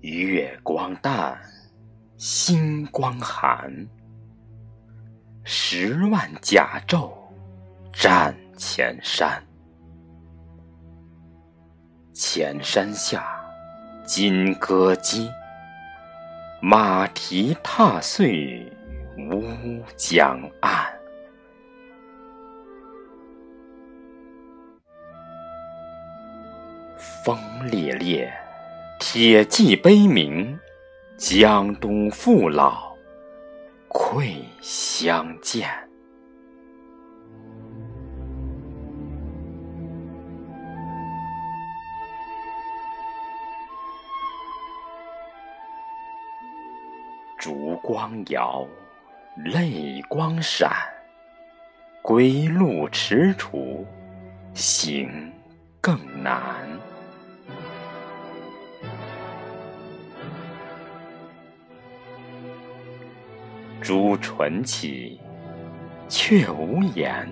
月光淡星光寒。十万甲胄战前山，前山下金戈击，马蹄踏碎乌江岸。风烈烈，铁骑悲鸣，江东父老愧相见。烛光摇，泪光闪，归路踟蹰，行更难。朱唇起，却无言。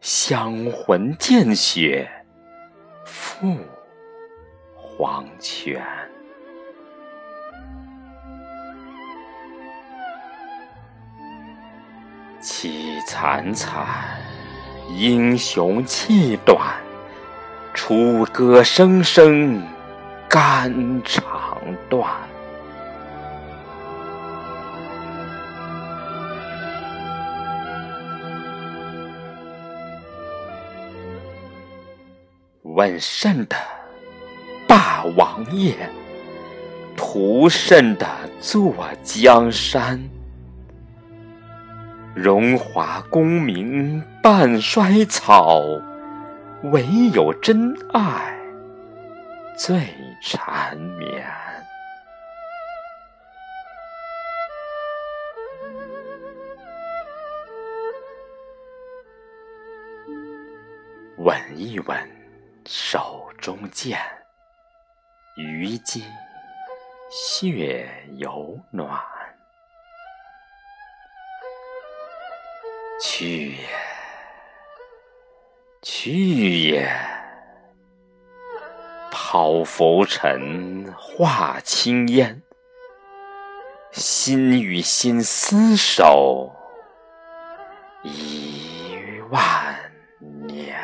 香魂见血，复黄泉。凄惨惨，英雄气短，楚歌声声肝肠断。问甚的霸王业，图甚的坐江山？荣华功名半衰草，唯有真爱最缠绵。闻一闻。手中剑，余今血犹暖。去也，去也，抛浮尘，化青烟，心与心厮守一万年。